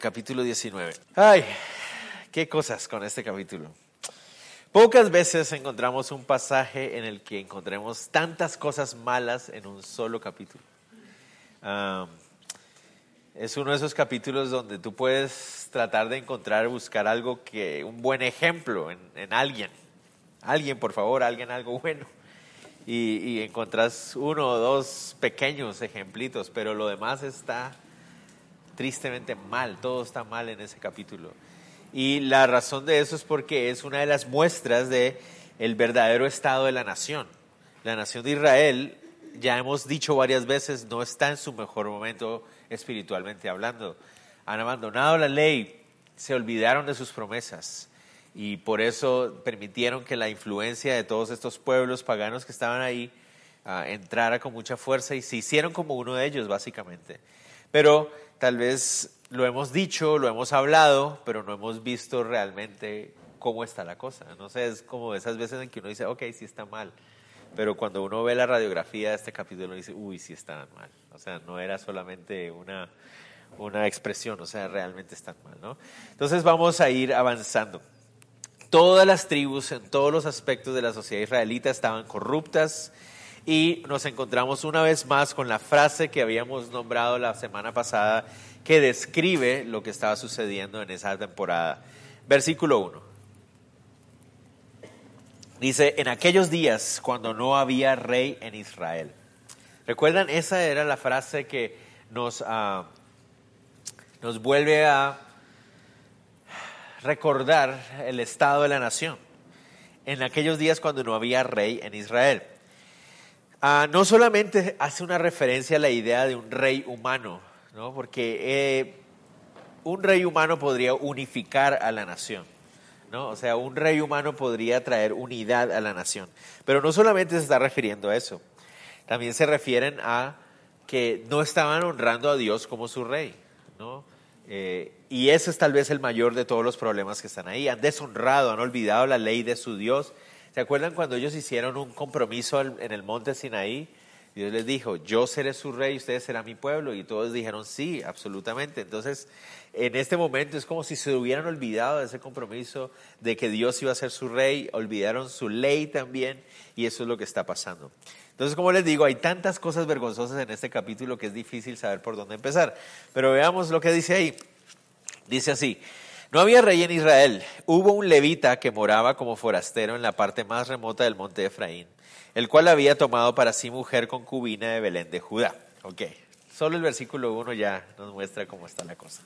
Capítulo 19. Ay, qué cosas con este capítulo. Pocas veces encontramos un pasaje en el que encontremos tantas cosas malas en un solo capítulo. Es uno de esos capítulos donde tú puedes tratar de encontrar, buscar algo que, un buen ejemplo en, en alguien. Alguien, por favor, alguien algo bueno. Y, y encontrás uno o dos pequeños ejemplitos, pero lo demás está tristemente mal, todo está mal en ese capítulo. Y la razón de eso es porque es una de las muestras de el verdadero estado de la nación. La nación de Israel, ya hemos dicho varias veces, no está en su mejor momento espiritualmente hablando. Han abandonado la ley, se olvidaron de sus promesas y por eso permitieron que la influencia de todos estos pueblos paganos que estaban ahí uh, entrara con mucha fuerza y se hicieron como uno de ellos, básicamente. Pero tal vez lo hemos dicho, lo hemos hablado, pero no hemos visto realmente cómo está la cosa. No sé, es como esas veces en que uno dice, ok, sí está mal. Pero cuando uno ve la radiografía de este capítulo, dice, uy, sí está mal. O sea, no era solamente una, una expresión, o sea, realmente están mal, ¿no? Entonces vamos a ir avanzando. Todas las tribus en todos los aspectos de la sociedad israelita estaban corruptas y nos encontramos una vez más con la frase que habíamos nombrado la semana pasada que describe lo que estaba sucediendo en esa temporada. Versículo 1. Dice, en aquellos días cuando no había rey en Israel. ¿Recuerdan? Esa era la frase que nos, uh, nos vuelve a recordar el estado de la nación. En aquellos días cuando no había rey en Israel. Uh, no solamente hace una referencia a la idea de un rey humano, ¿no? porque eh, un rey humano podría unificar a la nación. ¿no? O sea, un rey humano podría traer unidad a la nación. Pero no solamente se está refiriendo a eso, también se refieren a que no estaban honrando a Dios como su rey. ¿no? Eh, y ese es tal vez el mayor de todos los problemas que están ahí. Han deshonrado, han olvidado la ley de su Dios ¿Se acuerdan cuando ellos hicieron un compromiso en el monte Sinaí? Dios les dijo, yo seré su rey, ustedes serán mi pueblo. Y todos dijeron, sí, absolutamente. Entonces, en este momento es como si se hubieran olvidado de ese compromiso de que Dios iba a ser su rey, olvidaron su ley también, y eso es lo que está pasando. Entonces, como les digo, hay tantas cosas vergonzosas en este capítulo que es difícil saber por dónde empezar. Pero veamos lo que dice ahí. Dice así, no había rey en Israel. Hubo un levita que moraba como forastero en la parte más remota del monte de Efraín, el cual había tomado para sí mujer concubina de Belén de Judá. Ok, solo el versículo 1 ya nos muestra cómo está la cosa.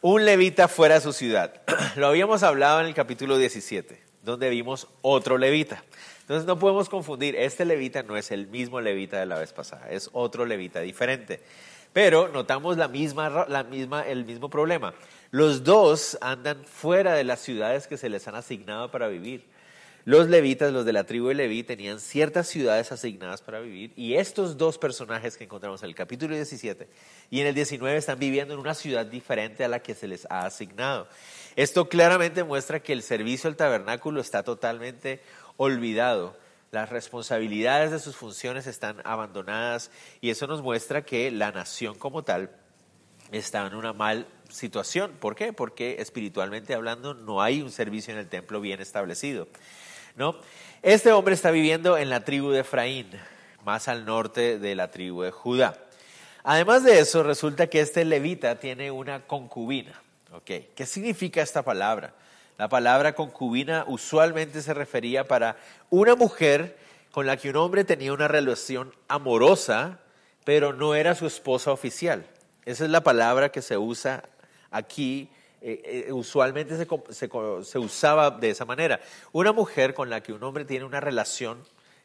Un levita fuera de su ciudad. Lo habíamos hablado en el capítulo 17, donde vimos otro levita. Entonces no podemos confundir, este levita no es el mismo levita de la vez pasada, es otro levita diferente. Pero notamos la misma, la misma, el mismo problema. Los dos andan fuera de las ciudades que se les han asignado para vivir. Los levitas, los de la tribu de Leví, tenían ciertas ciudades asignadas para vivir y estos dos personajes que encontramos en el capítulo 17 y en el 19 están viviendo en una ciudad diferente a la que se les ha asignado. Esto claramente muestra que el servicio al tabernáculo está totalmente olvidado. Las responsabilidades de sus funciones están abandonadas y eso nos muestra que la nación como tal está en una mal situación. ¿Por qué? Porque espiritualmente hablando no hay un servicio en el templo bien establecido. ¿no? Este hombre está viviendo en la tribu de Efraín, más al norte de la tribu de Judá. Además de eso, resulta que este levita tiene una concubina. ¿Qué significa esta palabra? La palabra concubina usualmente se refería para una mujer con la que un hombre tenía una relación amorosa, pero no era su esposa oficial. Esa es la palabra que se usa aquí. Eh, eh, usualmente se, se, se usaba de esa manera. Una mujer con la que un hombre tiene una relación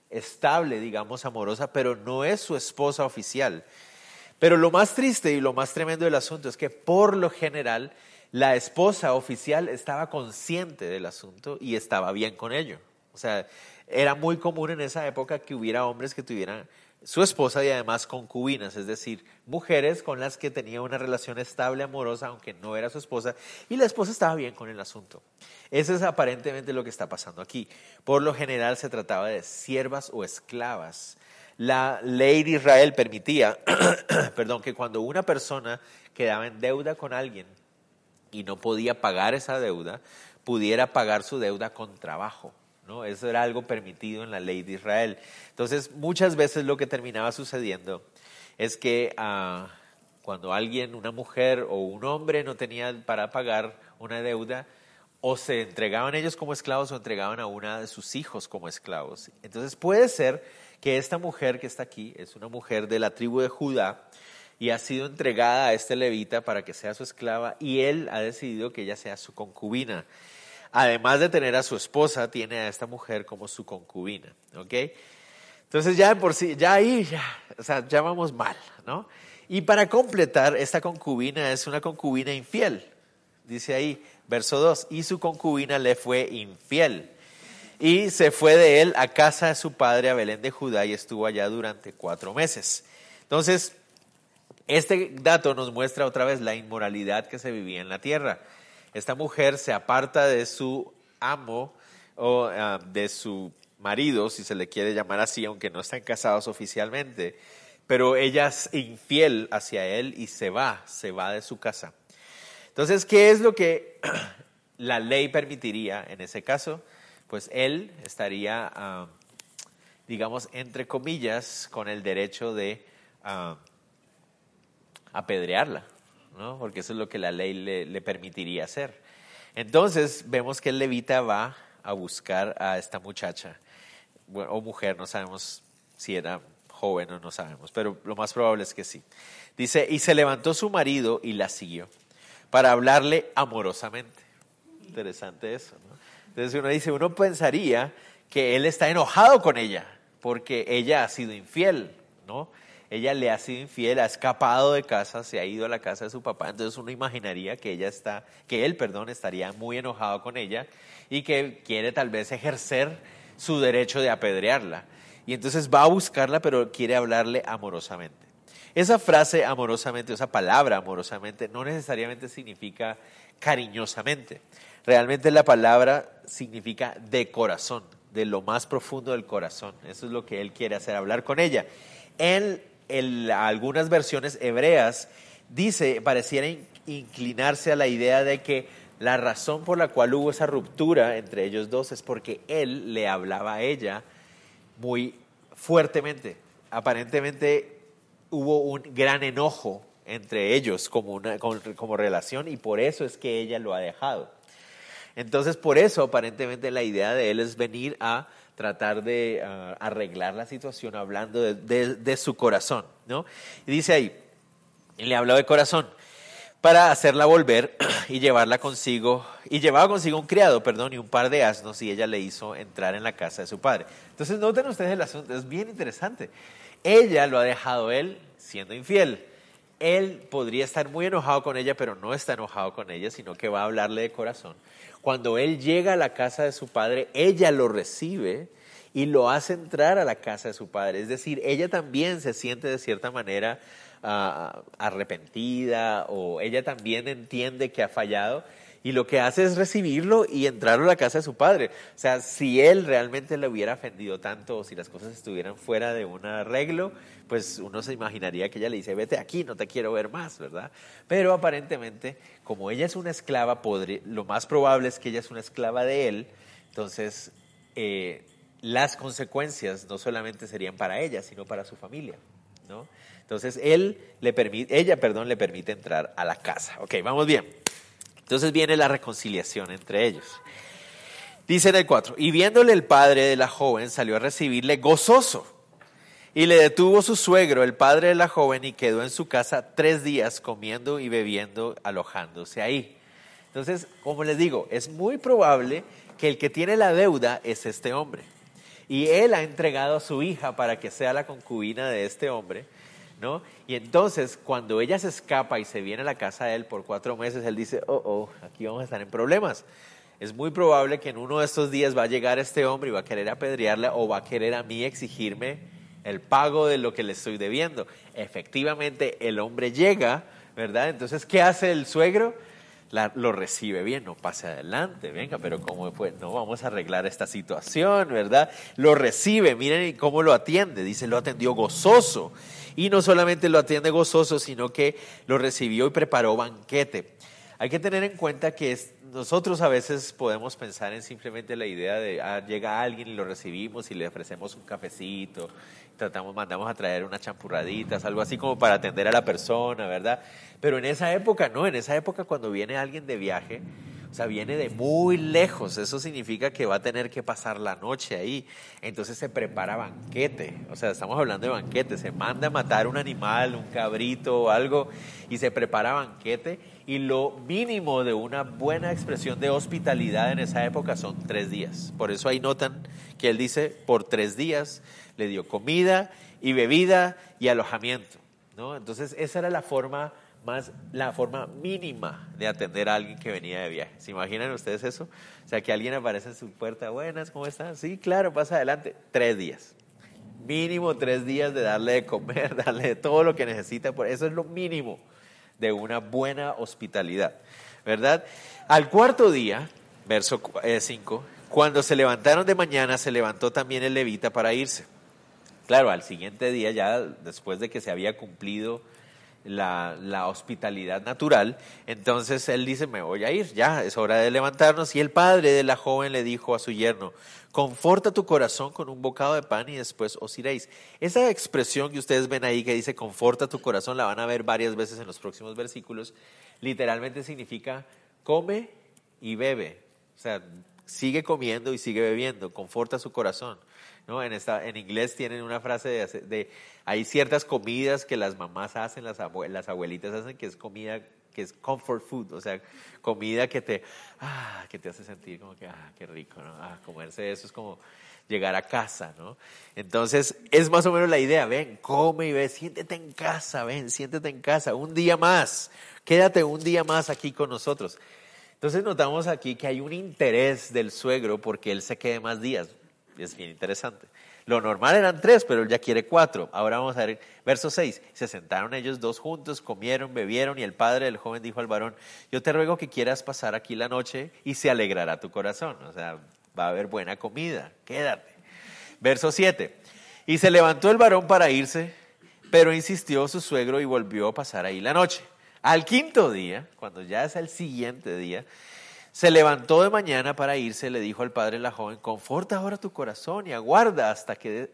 estable, digamos, amorosa, pero no es su esposa oficial. Pero lo más triste y lo más tremendo del asunto es que por lo general la esposa oficial estaba consciente del asunto y estaba bien con ello. O sea, era muy común en esa época que hubiera hombres que tuvieran su esposa y además concubinas, es decir, mujeres con las que tenía una relación estable, amorosa, aunque no era su esposa, y la esposa estaba bien con el asunto. Eso es aparentemente lo que está pasando aquí. Por lo general se trataba de siervas o esclavas. La ley de Israel permitía, perdón, que cuando una persona quedaba en deuda con alguien y no podía pagar esa deuda, pudiera pagar su deuda con trabajo. ¿No? Eso era algo permitido en la ley de Israel. Entonces, muchas veces lo que terminaba sucediendo es que ah, cuando alguien, una mujer o un hombre no tenía para pagar una deuda, o se entregaban ellos como esclavos o entregaban a una de sus hijos como esclavos. Entonces puede ser que esta mujer que está aquí es una mujer de la tribu de Judá y ha sido entregada a este levita para que sea su esclava y él ha decidido que ella sea su concubina además de tener a su esposa, tiene a esta mujer como su concubina, ¿ok? Entonces ya por sí, ya ahí, ya, o sea, ya vamos mal, ¿no? Y para completar, esta concubina es una concubina infiel, dice ahí, verso 2, y su concubina le fue infiel. Y se fue de él a casa de su padre a Belén de Judá y estuvo allá durante cuatro meses. Entonces, este dato nos muestra otra vez la inmoralidad que se vivía en la tierra esta mujer se aparta de su amo o ah, de su marido, si se le quiere llamar así, aunque no están casados oficialmente, pero ella es infiel hacia él y se va, se va de su casa. Entonces, ¿qué es lo que la ley permitiría en ese caso? Pues él estaría, ah, digamos, entre comillas, con el derecho de ah, apedrearla. ¿No? porque eso es lo que la ley le, permitiría hacer. Entonces vemos que el levita va a buscar a esta muchacha, o mujer, no sabemos si era joven o no sabemos, pero lo más probable es que sí. Dice, y se levantó su marido y la siguió para hablarle amorosamente. Interesante eso, ¿no? Entonces uno dice, uno pensaría que él está enojado con ella, porque ella ha sido infiel, ¿no? Ella le ha sido infiel, ha escapado de casa, se ha ido a la casa de su papá, entonces uno imaginaría que ella está, que él, perdón, estaría muy enojado con ella y que quiere tal vez ejercer su derecho de apedrearla. Y entonces va a buscarla, pero quiere hablarle amorosamente. Esa frase amorosamente, esa palabra amorosamente, no necesariamente significa cariñosamente. Realmente la palabra significa de corazón, de lo más profundo del corazón. Eso es lo que él quiere hacer, hablar con ella. Él en algunas versiones hebreas dice, pareciera inclinarse a la idea de que la razón por la cual hubo esa ruptura entre ellos dos es porque él le hablaba a ella muy fuertemente. Aparentemente hubo un gran enojo entre ellos como, una, como relación y por eso es que ella lo ha dejado. Entonces, por eso aparentemente la idea de él es venir a tratar de ah, arreglar la situación hablando de, su corazón, ¿no? Y dice ahí, y le habló de corazón, para hacerla volver y llevarla consigo, y llevaba consigo un criado, perdón, y un par de asnos, y ella le hizo entrar en la casa de su padre. Entonces, noten ustedes el asunto, es bien interesante. Ella lo ha dejado él siendo infiel. Él podría estar muy enojado con ella, pero no está enojado con ella, sino que va a hablarle de corazón cuando él llega a la casa de su padre, ella lo recibe y lo hace entrar a la casa de su padre. Es decir, ella también se siente de cierta manera ah, arrepentida o ella también entiende que ha fallado y lo que hace es recibirlo y entrar a la casa de su padre. O sea, si él realmente le hubiera ofendido tanto o si las cosas estuvieran fuera de un arreglo, pues uno se imaginaría que ella le dice, vete aquí, no te quiero ver más, ¿verdad? Pero aparentemente, como ella es una esclava, lo más probable es que ella es una esclava de él, entonces eh, las consecuencias no solamente serían para ella, sino para su familia, ¿no? Entonces él le permite, ella, perdón, le permite entrar a la casa. Ok, vamos bien. Entonces viene la reconciliación entre ellos. Dice en el 4, y viéndole el padre de la joven salió a recibirle gozoso. Y le detuvo su suegro, el padre de la joven, y quedó en su casa tres días comiendo y bebiendo, alojándose ahí. Entonces, como les digo, es muy probable que el que tiene la deuda es este hombre. Y él ha entregado a su hija para que sea la concubina de este hombre Y entonces, cuando ella se escapa y se viene a la casa de él por cuatro meses, él dice, oh, oh, aquí vamos a estar en problemas. Es muy probable que en uno de estos días va a llegar este hombre y va a querer apedrearla o va a querer a mí exigirme el pago de lo que le estoy debiendo. Efectivamente, el hombre llega, ¿verdad? Entonces, ¿qué hace el suegro? lo recibe bien, no pase adelante, venga, pero ¿cómo fue? No vamos a arreglar esta situación, ¿verdad? Lo recibe, miren cómo lo atiende, dice, lo atendió gozoso. Y no solamente lo atiende gozoso, sino que lo recibió y preparó banquete. Hay que tener en cuenta que nosotros a veces podemos pensar en simplemente la idea de ah, llega alguien y lo recibimos y le ofrecemos un cafecito, tratamos, mandamos a traer unas champurraditas, algo así como para atender a la persona, ¿verdad? Pero en esa época, no, en esa época cuando viene alguien de viaje, o sea, viene de muy lejos, eso significa que va a tener que pasar la noche ahí. Entonces se prepara banquete, o sea, estamos hablando de banquete, se manda a matar un animal, un cabrito o algo, y se prepara banquete. Y lo mínimo de una buena expresión de hospitalidad en esa época son tres días. Por eso ahí notan que él dice, por tres días le dio comida y bebida y alojamiento. ¿no? Entonces esa era la forma más la forma mínima de atender a alguien que venía de viaje. ¿Se imaginan ustedes eso? O sea, que alguien aparece en su puerta, buenas, ¿cómo están? Sí, claro, pasa adelante. Tres días. Mínimo tres días de darle de comer, darle todo lo que necesita. Eso es lo mínimo de una buena hospitalidad, ¿verdad? Al cuarto día, verso 5, eh, cuando se levantaron de mañana, se levantó también el levita para irse. Claro, al siguiente día, ya después de que se había cumplido la, hospitalidad natural. Entonces él dice, me voy a ir, ya es hora de levantarnos. Y el padre de la joven le dijo a su yerno, conforta tu corazón con un bocado de pan y después os iréis. Esa expresión que ustedes ven ahí que dice, conforta tu corazón, la van a ver varias veces en los próximos versículos, literalmente significa, come y bebe. O sea, sigue comiendo y sigue bebiendo, conforta su corazón. ¿No? En, inglés tienen una frase de, hay ciertas comidas que las mamás hacen, las, las abuelitas hacen, que es comida que es comfort food, o sea, comida que te, ah, que te hace sentir como que, ah, qué rico, ¿no? Ah, comerse eso es como llegar a casa, ¿no? Entonces, es más o menos la idea, ven, come y ve, siéntete en casa, ven, siéntete en casa, un día más, quédate un día más aquí con nosotros. Entonces notamos aquí que hay un interés del suegro porque él se quede más días. Es bien interesante. Lo normal eran tres, pero él ya quiere cuatro. Ahora vamos a ver, verso 6. Se sentaron ellos dos juntos, comieron, bebieron, y el padre del joven dijo al varón, yo te ruego que quieras pasar aquí la noche y se alegrará tu corazón. O sea, va a haber buena comida, quédate. Verso 7. Y se levantó el varón para irse, pero insistió su suegro y volvió a pasar ahí la noche. Al quinto día, cuando ya es el siguiente día, se levantó de mañana para irse, le dijo al padre la joven, conforta ahora tu corazón y aguarda hasta que,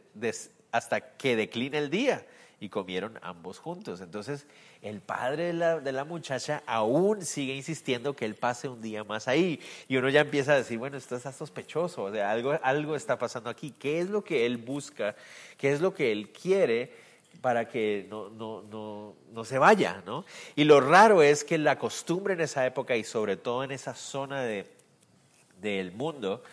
hasta que decline el día. Y comieron ambos juntos. Entonces, el padre de la, de la, muchacha aún sigue insistiendo que él pase un día más ahí. Y uno ya empieza a decir, bueno, esto está sospechoso, o sea, algo, algo está pasando aquí. ¿Qué es lo que él busca? ¿Qué es lo que él quiere? Para que no, no, no, no, se vaya, ¿no? Y lo raro es que la costumbre en esa época y sobre todo en esa zona de, del mundo,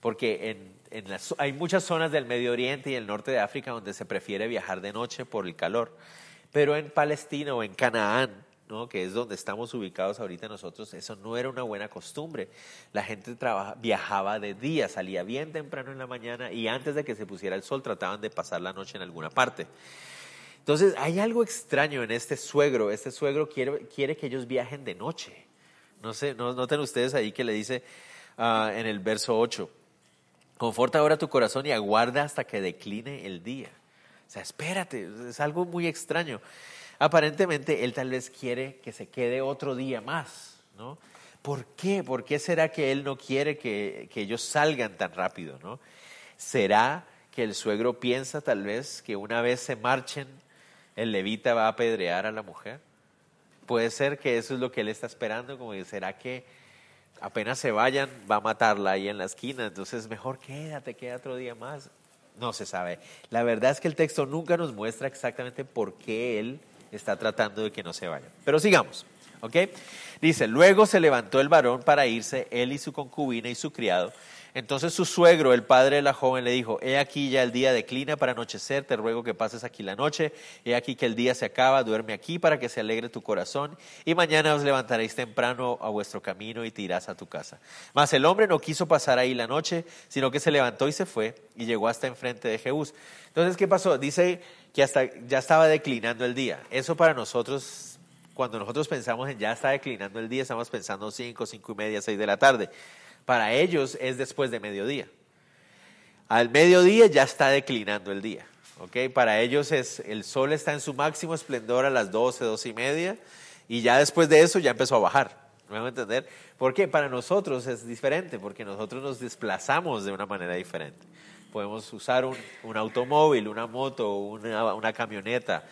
porque en, en las, hay muchas zonas del Medio Oriente y el norte de África donde se prefiere viajar de noche por el calor, pero en Palestina o en Canaán, ¿no? que es donde estamos ubicados ahorita nosotros, eso no era una buena costumbre. La gente viajaba de día, salía bien temprano en la mañana y antes de que se pusiera el sol trataban de pasar la noche en alguna parte. Entonces, hay algo extraño en este suegro. Este suegro quiere, quiere que ellos viajen de noche. No sé, ¿no, noten ustedes ahí que le dice ah, en el verso 8, conforta ahora tu corazón y aguarda hasta que decline el día. O sea, espérate, es algo muy extraño. Aparentemente, él tal vez quiere que se quede otro día más, ¿no? ¿Por qué? ¿Por qué será que él no quiere que, que ellos salgan tan rápido, ¿no? ¿Será que el suegro piensa tal vez que una vez se marchen, el levita va a apedrear a la mujer. Puede ser que eso es lo que él está esperando, como será que apenas se vayan va a matarla ahí en la esquina, entonces mejor quédate, queda otro día más. No se sabe. La verdad es que el texto nunca nos muestra exactamente por qué él está tratando de que no se vayan. Pero sigamos, ¿ok? Dice, luego se levantó el varón para irse, él y su concubina y su criado, Entonces su suegro, el padre de la joven, le dijo, he aquí ya el día declina para anochecer, te ruego que pases aquí la noche, he aquí que el día se acaba, duerme aquí para que se alegre tu corazón, y mañana os levantaréis temprano a vuestro camino y te irás a tu casa. Mas el hombre no quiso pasar ahí la noche, sino que se levantó y se fue, y llegó hasta enfrente de Jehús. Entonces, ¿qué pasó? Dice que hasta ya estaba declinando el día. Eso para nosotros, cuando nosotros pensamos en ya está declinando el día, estamos pensando cinco, cinco y media, seis de la tarde. Para ellos es después de mediodía. Al mediodía ya está declinando el día. ¿ok? Para ellos es, el sol está en su máximo esplendor a las 12, 12 y media, y ya después de eso ya empezó a bajar. ¿Me van a entender? Porque para nosotros es diferente, porque nosotros nos desplazamos de una manera diferente. Podemos usar un, automóvil, una moto, una camioneta,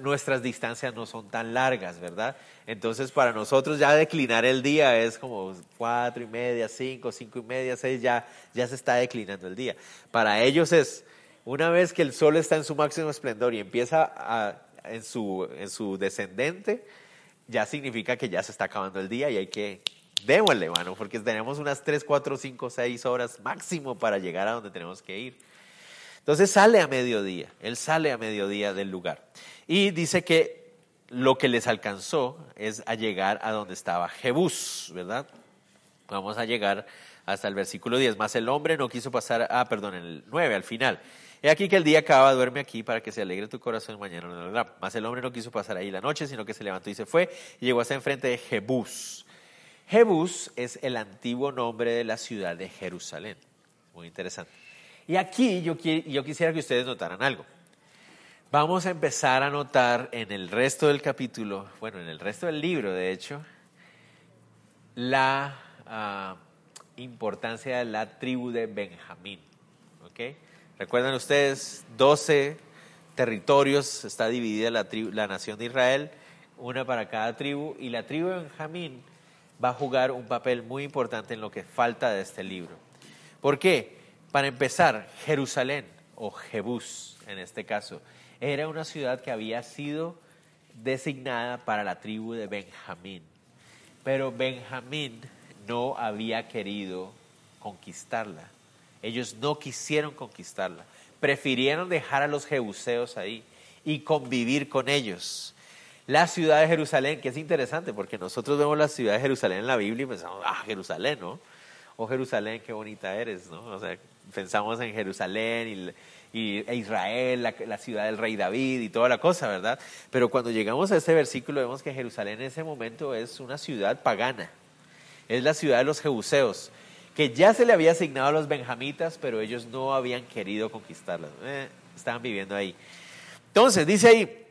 nuestras distancias no son tan largas, ¿verdad? Entonces para nosotros ya declinar el día es como cuatro y media, cinco, cinco y media, seis, ya, ya se está declinando el día. Para ellos es, una vez que el sol está en su máximo esplendor y empieza a, en, su, en su descendente, ya significa que ya se está acabando el día y hay que démosle, mano, porque tenemos unas tres, cuatro, cinco, seis horas máximo para llegar a donde tenemos que ir. Entonces sale a mediodía, él sale a mediodía del lugar. Y dice que lo que les alcanzó es a llegar a donde estaba Jebús, ¿verdad? Vamos a llegar hasta el versículo 10. Más el hombre no quiso pasar, ah, perdón, el 9 al final. He aquí que el día acaba, duerme aquí para que se alegre tu corazón mañana no Más el hombre no quiso pasar ahí la noche, sino que se levantó y se fue y llegó hasta enfrente de Jebús. Jebús es el antiguo nombre de la ciudad de Jerusalén. Muy interesante. Y aquí yo, yo quisiera que ustedes notaran algo. Vamos a empezar a notar en el resto del capítulo, bueno, en el resto del libro, de hecho, la ah, importancia de la tribu de Benjamín. ¿okay? Recuerdan ustedes, 12 territorios, está dividida la, la nación de Israel, una para cada tribu, y la tribu de Benjamín va a jugar un papel muy importante en lo que falta de este libro. ¿Por qué? Para empezar, Jerusalén, o Jebús en este caso, era una ciudad que había sido designada para la tribu de Benjamín. Pero Benjamín no había querido conquistarla. Ellos no quisieron conquistarla. Prefirieron dejar a los jebuseos ahí y convivir con ellos. La ciudad de Jerusalén, que es interesante porque nosotros vemos la ciudad de Jerusalén en la Biblia y pensamos, ah, Jerusalén, ¿no? Oh, Jerusalén, qué bonita eres, ¿no? O sea, pensamos en Jerusalén y e Israel, la, ciudad del rey David y toda la cosa, ¿verdad? Pero cuando llegamos a este versículo vemos que Jerusalén en ese momento es una ciudad pagana, es la ciudad de los jebuseos, que ya se le había asignado a los benjamitas, pero ellos no habían querido conquistarla, eh, estaban viviendo ahí. Entonces, dice ahí,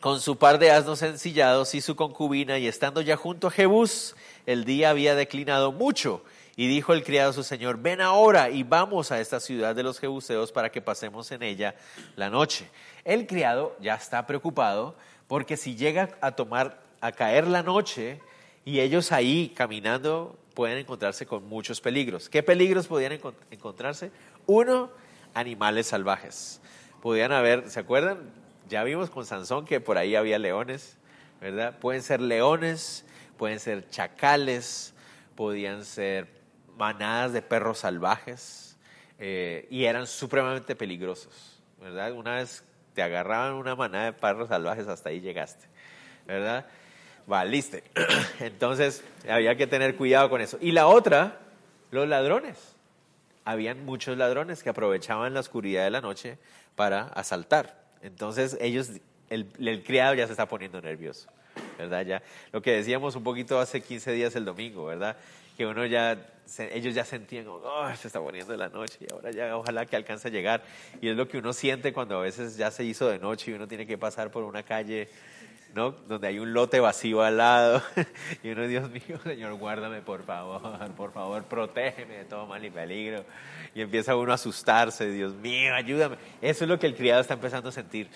con su par de asnos ensillados y su concubina, y estando ya junto a Jebús, el día había declinado mucho y dijo el criado a su señor, ven ahora y vamos a esta ciudad de los Jebuseos para que pasemos en ella la noche. El criado ya está preocupado porque si llega a tomar, a caer la noche y ellos ahí caminando pueden encontrarse con muchos peligros. ¿Qué peligros podían encontrarse? Uno, animales salvajes. Podían haber, ¿se acuerdan? Ya vimos con Sansón que por ahí había leones, ¿verdad? Pueden ser leones, pueden ser chacales, podían ser manadas de perros salvajes eh, y eran supremamente peligrosos, ¿verdad? Una vez te agarraban una manada de perros salvajes, hasta ahí llegaste, ¿verdad? Valiste. Entonces había que tener cuidado con eso. Y la otra, los ladrones. Habían muchos ladrones que aprovechaban la oscuridad de la noche para asaltar. Entonces ellos, el, criado ya se está poniendo nervioso, ¿verdad? Ya, lo que decíamos un poquito hace 15 días el domingo, ¿verdad? Que uno ya, ellos ya sentían, oh, se está poniendo la noche y ahora ya ojalá que alcance a llegar. Y es lo que uno siente cuando a veces ya se hizo de noche y uno tiene que pasar por una calle, ¿no? Donde hay un lote vacío al lado. y uno, Dios mío, Señor, guárdame por favor, por favor, protégeme de todo mal y peligro. Y empieza uno a asustarse, Dios mío, ayúdame. Eso es lo que el criado está empezando a sentir.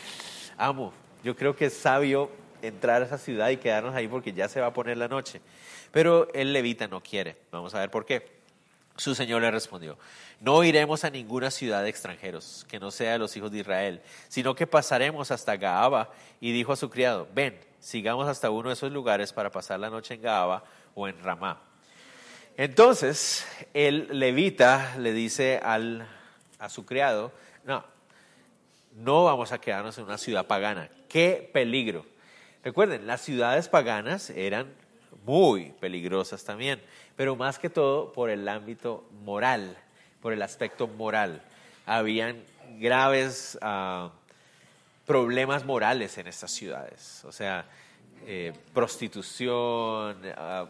Amo, yo creo que es sabio entrar a esa ciudad y quedarnos ahí porque ya se va a poner la noche. Pero el levita no quiere. Vamos a ver por qué. Su señor le respondió, no iremos a ninguna ciudad de extranjeros que no sea de los hijos de Israel, sino que pasaremos hasta Gaaba. Y dijo a su criado, ven, sigamos hasta uno de esos lugares para pasar la noche en Gaaba o en Ramá. Entonces, el levita le dice al, a su criado, no, no vamos a quedarnos en una ciudad pagana. ¡Qué peligro! Recuerden, las ciudades paganas eran muy peligrosas también, pero más que todo por el ámbito moral, por el aspecto moral. Habían graves uh, problemas morales en estas ciudades, o sea, eh, prostitución. Uh,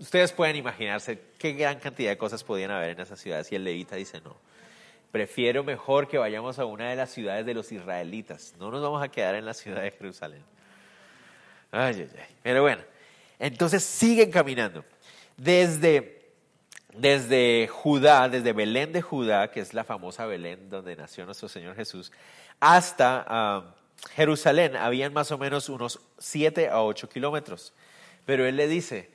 ustedes pueden imaginarse qué gran cantidad de cosas podían haber en esas ciudades y el levita dice no. Prefiero mejor que vayamos a una de las ciudades de los israelitas. No nos vamos a quedar en la ciudad de Jerusalén. Ay, ay, ay. Pero bueno, entonces siguen caminando. Desde, desde Judá, desde Belén de Judá, que es la famosa Belén donde nació nuestro Señor Jesús, hasta ah, Jerusalén habían más o menos unos 7 a 8 kilómetros. Pero él le dice,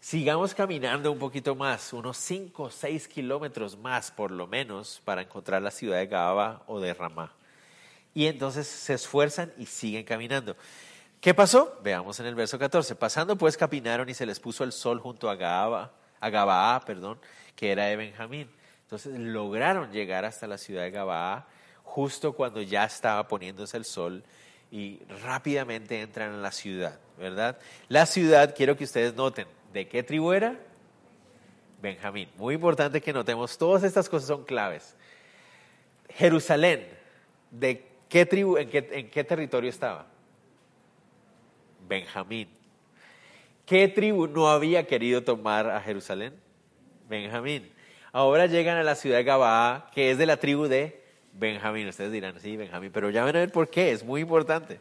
sigamos caminando un poquito más, unos 5 o 6 kilómetros más por lo menos, para encontrar la ciudad de Gaba o de Ramá. Y entonces se esfuerzan y siguen caminando. ¿Qué pasó? Veamos en el verso 14. Pasando pues caminaron y se les puso el sol junto a Gaba, a Gabaa, perdón, que era de Benjamín. Entonces lograron llegar hasta la ciudad de Gabaa justo cuando ya estaba poniéndose el sol y rápidamente entran a la ciudad, ¿verdad? La ciudad, quiero que ustedes noten, ¿de qué tribu era? Benjamín. Muy importante que notemos, todas estas cosas son claves. Jerusalén, ¿de qué tribu, en en qué territorio estaba? Benjamín. ¿Qué tribu no había querido tomar a Jerusalén? Benjamín. Ahora llegan a la ciudad de Gabaa, que es de la tribu de Benjamín. Ustedes dirán, sí, Benjamín, pero ya van a ver por qué, es muy importante.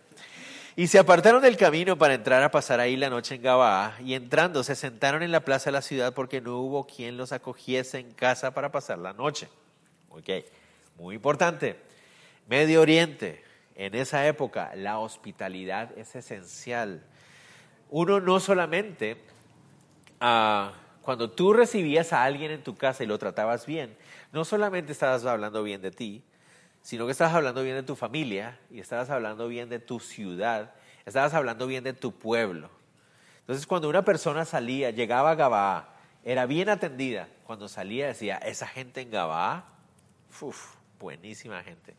Y se apartaron del camino para entrar a pasar ahí la noche en Gabaa, y entrando se sentaron en la plaza de la ciudad porque no hubo quien los acogiese en casa para pasar la noche. Ok, muy importante. Medio Oriente, en esa época la hospitalidad es esencial. Uno no solamente, ah, cuando tú recibías a alguien en tu casa y lo tratabas bien, no solamente estabas hablando bien de ti, sino que estabas hablando bien de tu familia y estabas hablando bien de tu ciudad, estabas hablando bien de tu pueblo. Entonces cuando una persona salía, llegaba a Gabaa, era bien atendida, cuando salía decía, esa gente en Gabaa, uff, buenísima gente.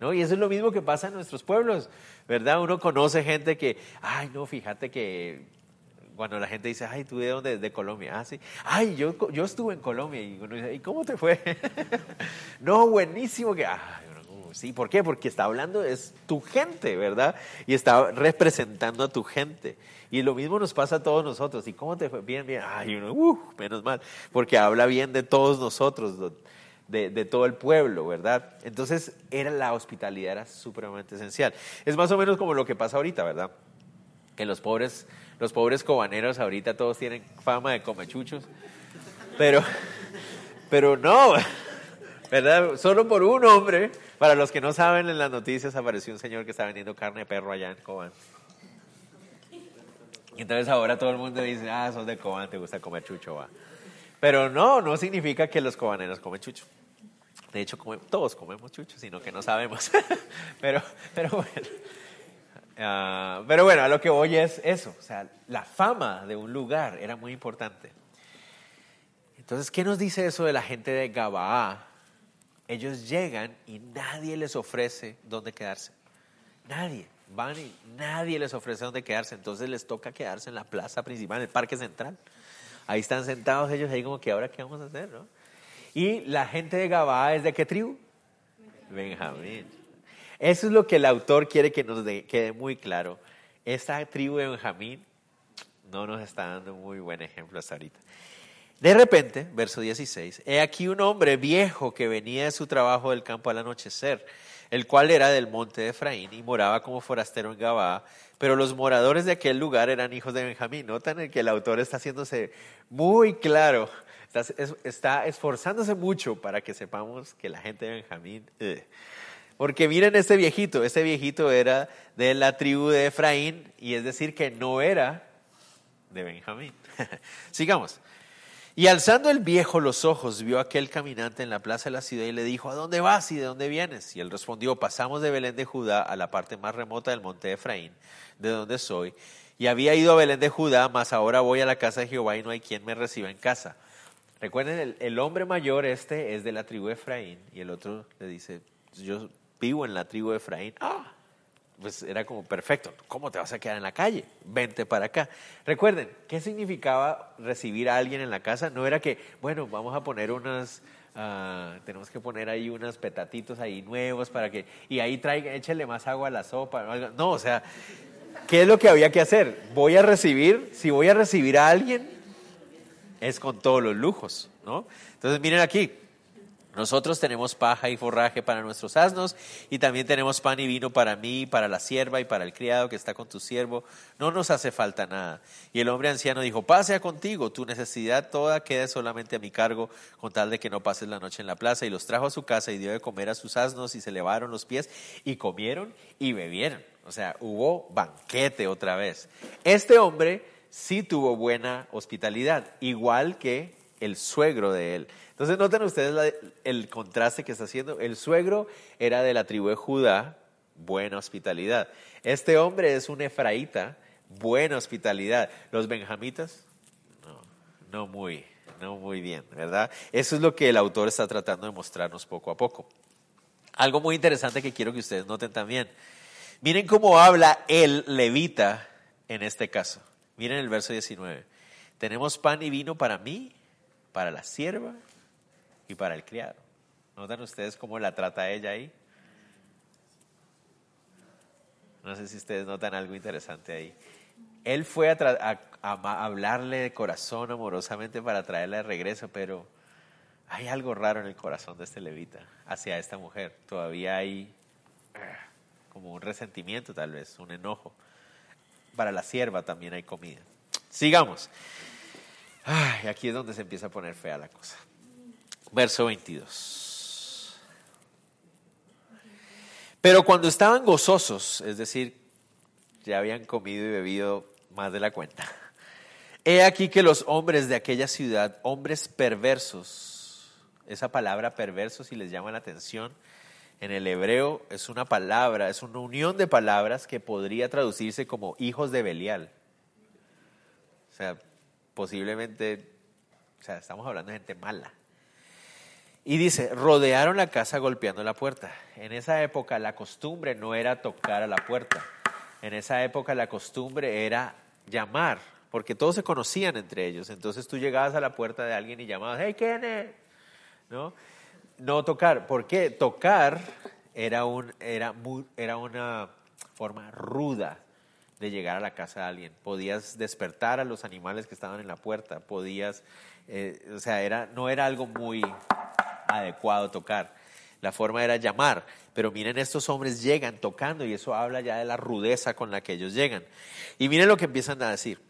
Y eso es lo mismo que pasa en nuestros pueblos, ¿verdad? Uno conoce gente que, ay, no, fíjate que cuando la gente dice, ay, ¿tú de dónde? De Colombia. Ah, sí. Ay, yo, yo estuve en Colombia. Y uno dice, ¿y cómo te fue? no, buenísimo que... sí, ¿por qué? Porque está hablando, es tu gente, ¿verdad? Y está representando a tu gente. Y lo mismo nos pasa a todos nosotros. ¿Y cómo te fue? Bien, bien. Ay, uno, uh, menos mal. Porque habla bien de todos nosotros de, todo el pueblo, ¿verdad? Entonces era la hospitalidad era supremamente esencial. Es más o menos como lo que pasa ahorita, ¿verdad? Que los pobres, los pobres cobaneros ahorita todos tienen fama de comechuchos, pero, pero no, ¿verdad? Solo por un hombre, para los que no saben, en las noticias apareció un señor que está vendiendo carne de perro allá en Cobán. Y entonces ahora todo el mundo dice, ah, sos de Cobán, te gusta comer chucho, va. Pero no, no significa que los cobaneros comen chucho. De hecho, todos comemos chucho, sino que no sabemos. pero, pero bueno. Ah, pero bueno, a lo que voy es eso. O sea, la fama de un lugar era muy importante. Entonces, ¿qué nos dice eso de la gente de Gabaa? Ellos llegan y nadie les ofrece dónde quedarse. Nadie. Van y nadie les ofrece dónde quedarse. Entonces les toca quedarse en la plaza principal, en el parque central. Ahí están sentados ellos ahí como que ahora qué vamos a hacer, ¿no? Y la gente de Gabaa es de qué tribu? Benjamín. Eso es lo que el autor quiere que nos quede muy claro. Esta tribu de Benjamín no nos está dando muy buen ejemplo hasta ahorita. De repente, verso 16, he aquí un hombre viejo que venía de su trabajo del campo al anochecer, el cual era del monte de Efraín y moraba como forastero en Gabaa, pero los moradores de aquel lugar eran hijos de Benjamín. Notan que el autor está haciéndose muy claro, está, esforzándose mucho para que sepamos que la gente de Benjamín... Eh. Porque miren este viejito, este viejito era de la tribu de Efraín y es decir que no era de Benjamín. Sigamos. Y alzando el viejo los ojos, vio a aquel caminante en la plaza de la ciudad y le dijo, ¿a dónde vas y de dónde vienes? Y él respondió, pasamos de Belén de Judá a la parte más remota del monte de Efraín, de donde soy, Y había ido a Belén de Judá, mas ahora voy a la casa de Jehová y no hay quien me reciba en casa. Recuerden, el, hombre mayor este es de la tribu de Efraín y el otro le dice, yo vivo en la tribu de Efraín. Ah, pues era como perfecto. ¿Cómo te vas a quedar en la calle? Vente para acá. Recuerden, ¿qué significaba recibir a alguien en la casa? No era que, bueno, vamos a poner unas, ah, tenemos que poner ahí unos petatitos ahí nuevos para que, y ahí traiga, échele más agua a la sopa. No, o sea, ¿qué es lo que había que hacer? Voy a recibir, si voy a recibir a alguien, es con todos los lujos, ¿no? Entonces miren aquí, nosotros tenemos paja y forraje para nuestros asnos y también tenemos pan y vino para mí, para la sierva y para el criado que está con tu siervo. No nos hace falta nada. Y el hombre anciano dijo, pase contigo, tu necesidad toda queda solamente a mi cargo, con tal de que no pases la noche en la plaza. Y los trajo a su casa y dio de comer a sus asnos y se levaron los pies y comieron y bebieron. O sea, hubo banquete otra vez. Este hombre sí tuvo buena hospitalidad, igual que el suegro de él. Entonces noten ustedes el contraste que está haciendo. El suegro era de la tribu de Judá, buena hospitalidad. Este hombre es un efraíta, buena hospitalidad. Los benjamitas, no, no muy, no muy bien, ¿verdad? Eso es lo que el autor está tratando de mostrarnos poco a poco. Algo muy interesante que quiero que ustedes noten también. Miren cómo habla el levita en este caso. Miren el verso 19. Tenemos pan y vino para mí, para la sierva y para el criado. ¿Notan ustedes cómo la trata ella ahí? No sé si ustedes notan algo interesante ahí. Él fue a, hablarle de corazón amorosamente para traerla de regreso, pero hay algo raro en el corazón de este levita hacia esta mujer. Todavía hay eh, como un resentimiento tal vez, un enojo. Para la sierva también hay comida. Sigamos. Aquí es donde se empieza a poner fea la cosa verso 22. Pero cuando estaban gozosos, es decir, ya habían comido y bebido más de la cuenta, he aquí que los hombres de aquella ciudad, hombres perversos, esa palabra perversos, si les llama la atención, en el hebreo es una palabra, es una unión de palabras que podría traducirse como hijos de Belial. O sea, posiblemente, o sea, estamos hablando de gente mala. Y dice, rodearon la casa golpeando la puerta. En esa época la costumbre no era tocar a la puerta. En esa época la costumbre era llamar, porque todos se conocían entre ellos. Entonces tú llegabas a la puerta de alguien y llamabas, hey, ¿quién es? ¿No? No tocar. ¿Por qué? Tocar era, un, era, era una forma ruda de llegar a la casa de alguien. Podías despertar a los animales que estaban en la puerta, podías, eh, o sea, era, no era algo muy adecuado tocar. La forma era llamar, pero miren, estos hombres llegan tocando y eso habla ya de la rudeza con la que ellos llegan. Y miren lo que empiezan a decir.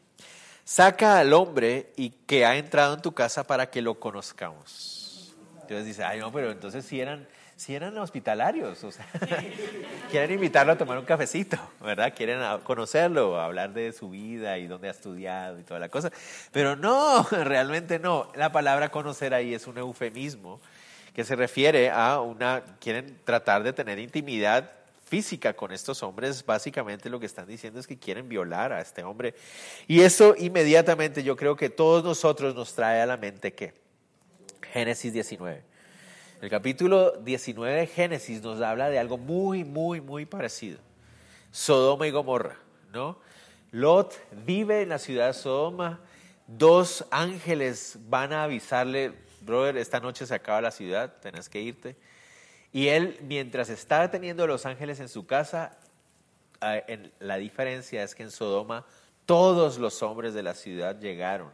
Saca al hombre y que ha entrado en tu casa para que lo conozcamos. Entonces dice, ay no, pero entonces si eran, si eran hospitalarios, o sea, quieren invitarlo a tomar un cafecito, ¿verdad? Quieren conocerlo, hablar de su vida y dónde ha estudiado y toda la cosa. Pero no, realmente no. La palabra conocer ahí es un eufemismo que se refiere a una, quieren tratar de tener intimidad física con estos hombres, básicamente lo que están diciendo es que quieren violar a este hombre. Y eso inmediatamente yo creo que todos nosotros nos trae a la mente que Génesis 19. El capítulo 19 de Génesis nos habla de algo muy, muy, muy parecido. Sodoma y Gomorra, ¿no? Lot vive en la ciudad de Sodoma, dos ángeles van a avisarle, brother, esta noche se acaba la ciudad, tenés que irte. Y él, mientras estaba teniendo a los ángeles en su casa, en, la diferencia es que en Sodoma todos los hombres de la ciudad llegaron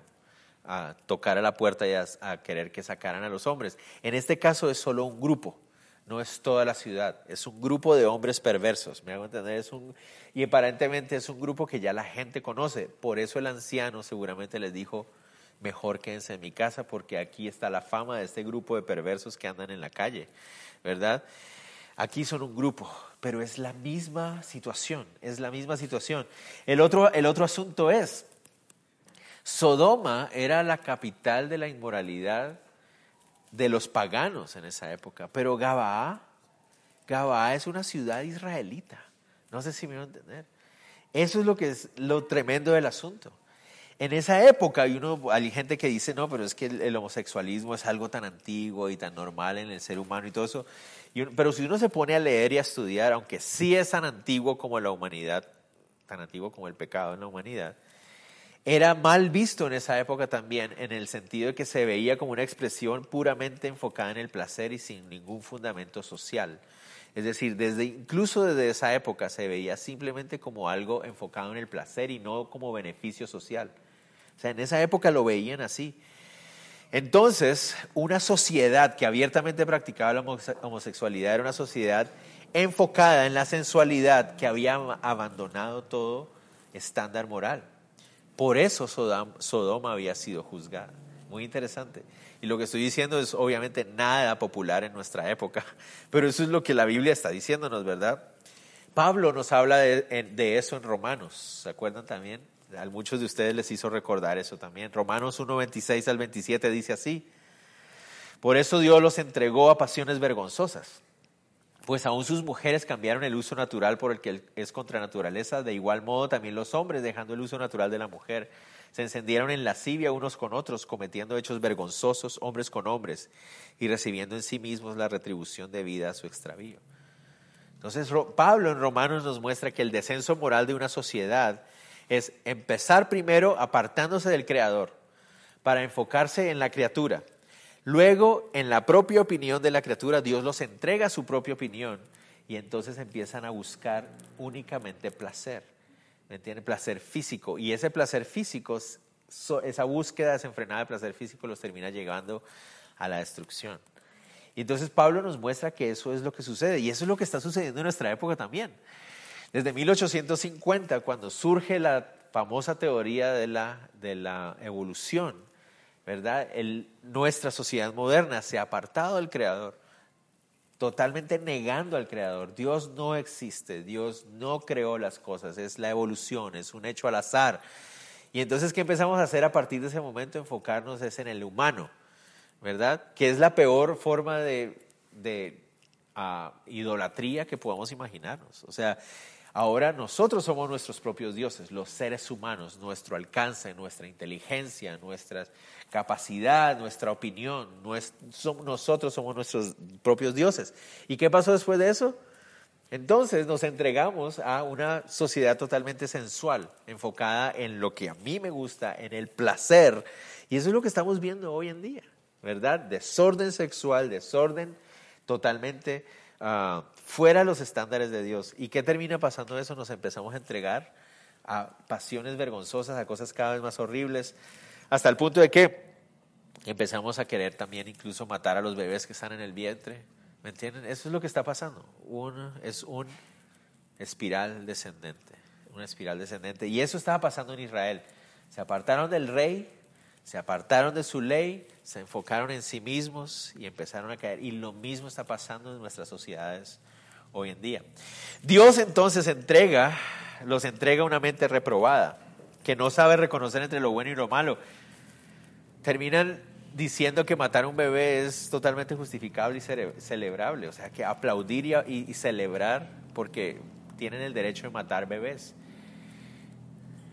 a tocar a la puerta y a, querer que sacaran a los hombres. En este caso es solo un grupo, no es toda la ciudad, es un grupo de hombres perversos, me hago entender, es un, y aparentemente es un grupo que ya la gente conoce, por eso el anciano seguramente les dijo, mejor quédense en mi casa porque aquí está la fama de este grupo de perversos que andan en la calle, ¿verdad? Aquí son un grupo, pero es la misma situación, es la misma situación. El otro, el otro asunto es, Sodoma era la capital de la inmoralidad de los paganos en esa época, pero Gabaa, Gabaa es una ciudad israelita, no sé si me van a entender. Eso es lo que es lo tremendo del asunto. En esa época hay, uno, hay gente que dice, no, pero es que el, homosexualismo es algo tan antiguo y tan normal en el ser humano y todo eso. pero si uno se pone a leer y a estudiar, aunque sí es tan antiguo como la humanidad, tan antiguo como el pecado en la humanidad, era mal visto en esa época también, en el sentido de que se veía como una expresión puramente enfocada en el placer y sin ningún fundamento social. Es decir, desde, incluso desde esa época se veía simplemente como algo enfocado en el placer y no como beneficio social. O sea, en esa época lo veían así. Entonces, una sociedad que abiertamente practicaba la homosexualidad era una sociedad enfocada en la sensualidad que había abandonado todo estándar moral. Por eso Sodoma había sido juzgada. Muy interesante. Y lo que estoy diciendo es obviamente nada popular en nuestra época, pero eso es lo que la Biblia está diciéndonos, ¿verdad? Pablo nos habla de, de eso en Romanos, ¿se acuerdan también? A muchos de ustedes les hizo recordar eso también. Romanos 1, 26 al 27 dice así. Por eso Dios los entregó a pasiones vergonzosas, pues aún sus mujeres cambiaron el uso natural por el que es contra naturaleza, de igual modo también los hombres, dejando el uso natural de la mujer, se encendieron en lascivia unos con otros, cometiendo hechos vergonzosos hombres con hombres y recibiendo en sí mismos la retribución debida a su extravío. Entonces Pablo en Romanos nos muestra que el descenso moral de una sociedad es empezar primero apartándose del Creador para enfocarse en la criatura. Luego, en la propia opinión de la criatura, Dios los entrega su propia opinión y entonces empiezan a buscar únicamente placer. ¿Me entienden? Placer físico. Y ese placer físico, esa búsqueda desenfrenada de placer físico los termina llegando a la destrucción. Y entonces Pablo nos muestra que eso es lo que sucede y eso es lo que está sucediendo en nuestra época también. Desde 1850, cuando surge la famosa teoría de la, de la evolución, ¿verdad? nuestra sociedad moderna se ha apartado del Creador, totalmente negando al Creador. Dios no existe, Dios no creó las cosas, es la evolución, es un hecho al azar. Y entonces, ¿qué empezamos a hacer a partir de ese momento? Enfocarnos es en el humano, ¿verdad? Que es la peor forma de, de ah, idolatría que podamos imaginarnos. O sea, Ahora nosotros somos nuestros propios dioses, los seres humanos, nuestro alcance, nuestra inteligencia, nuestra capacidad, nuestra opinión, nosotros somos nuestros propios dioses. ¿Y qué pasó después de eso? Entonces nos entregamos a una sociedad totalmente sensual, enfocada en lo que a mí me gusta, en el placer. Y eso es lo que estamos viendo hoy en día, ¿verdad? Desorden sexual, desorden totalmente uh, fuera los estándares de Dios. ¿Y qué termina pasando eso? Nos empezamos a entregar a pasiones vergonzosas, a cosas cada vez más horribles, hasta el punto de que empezamos a querer también incluso matar a los bebés que están en el vientre. ¿Me entienden? Eso es lo que está pasando. es un espiral descendente, una espiral descendente. Y eso estaba pasando en Israel. Se apartaron del rey, se apartaron de su ley, se enfocaron en sí mismos y empezaron a caer. Y lo mismo está pasando en nuestras sociedades hoy en día. Dios entonces entrega, los entrega una mente reprobada, que no sabe reconocer entre lo bueno y lo malo. Terminan diciendo que matar a un bebé es totalmente justificable y celebrable, o sea, que aplaudir y, celebrar porque tienen el derecho de matar bebés.